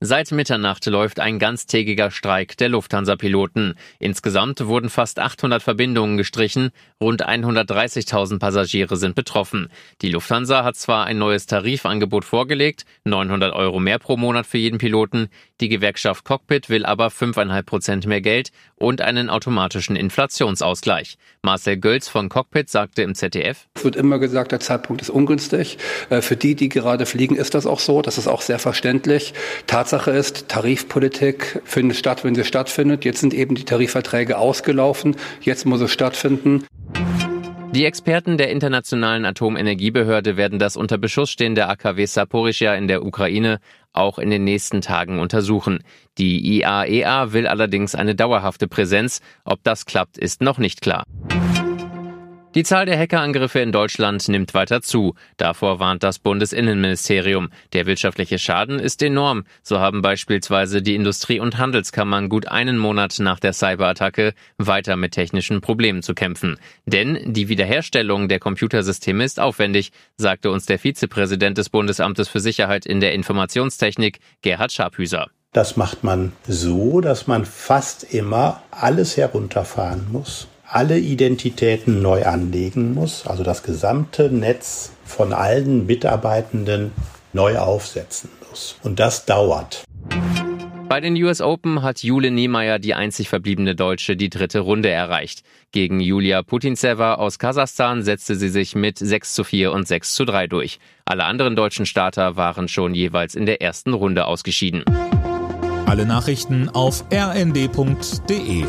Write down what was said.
Seit Mitternacht läuft ein ganztägiger Streik der Lufthansa-Piloten. Insgesamt wurden fast 800 Verbindungen gestrichen, rund 130.000 Passagiere sind betroffen. Die Lufthansa hat zwar ein neues Tarifangebot vorgelegt, 900 Euro mehr pro Monat für jeden Piloten, die Gewerkschaft Cockpit will aber 5,5 Prozent mehr Geld und einen automatischen Inflationsausgleich. Marcel Gölz von Cockpit sagte im ZDF, Es wird immer gesagt, der Zeitpunkt ist ungünstig. Äh, für die, die gerade fliegen, ist das auch so. Das ist auch sehr verständlich. Tatsache ist, Tarifpolitik findet statt, wenn sie stattfindet. Jetzt sind eben die Tarifverträge ausgelaufen. Jetzt muss es stattfinden. Die Experten der Internationalen Atomenergiebehörde werden das unter Beschuss stehende AKW Saporischja in der Ukraine auch in den nächsten Tagen untersuchen. Die IAEA will allerdings eine dauerhafte Präsenz. Ob das klappt, ist noch nicht klar. Die Zahl der Hackerangriffe in Deutschland nimmt weiter zu. Davor warnt das Bundesinnenministerium. Der wirtschaftliche Schaden ist enorm. So haben beispielsweise die Industrie- und Handelskammern gut einen Monat nach der Cyberattacke weiter mit technischen Problemen zu kämpfen. Denn die Wiederherstellung der Computersysteme ist aufwendig, sagte uns der Vizepräsident des Bundesamtes für Sicherheit in der Informationstechnik, Gerhard Scharphüser. Das macht man so, dass man fast immer alles herunterfahren muss alle Identitäten neu anlegen muss, also das gesamte Netz von allen Mitarbeitenden neu aufsetzen muss. Und das dauert. Bei den US Open hat Jule Niemeyer, die einzig verbliebene Deutsche, die dritte Runde erreicht. Gegen Julia Putintseva aus Kasachstan setzte sie sich mit 6 zu 4 und 6 zu 3 durch. Alle anderen deutschen Starter waren schon jeweils in der ersten Runde ausgeschieden. Alle Nachrichten auf rnd.de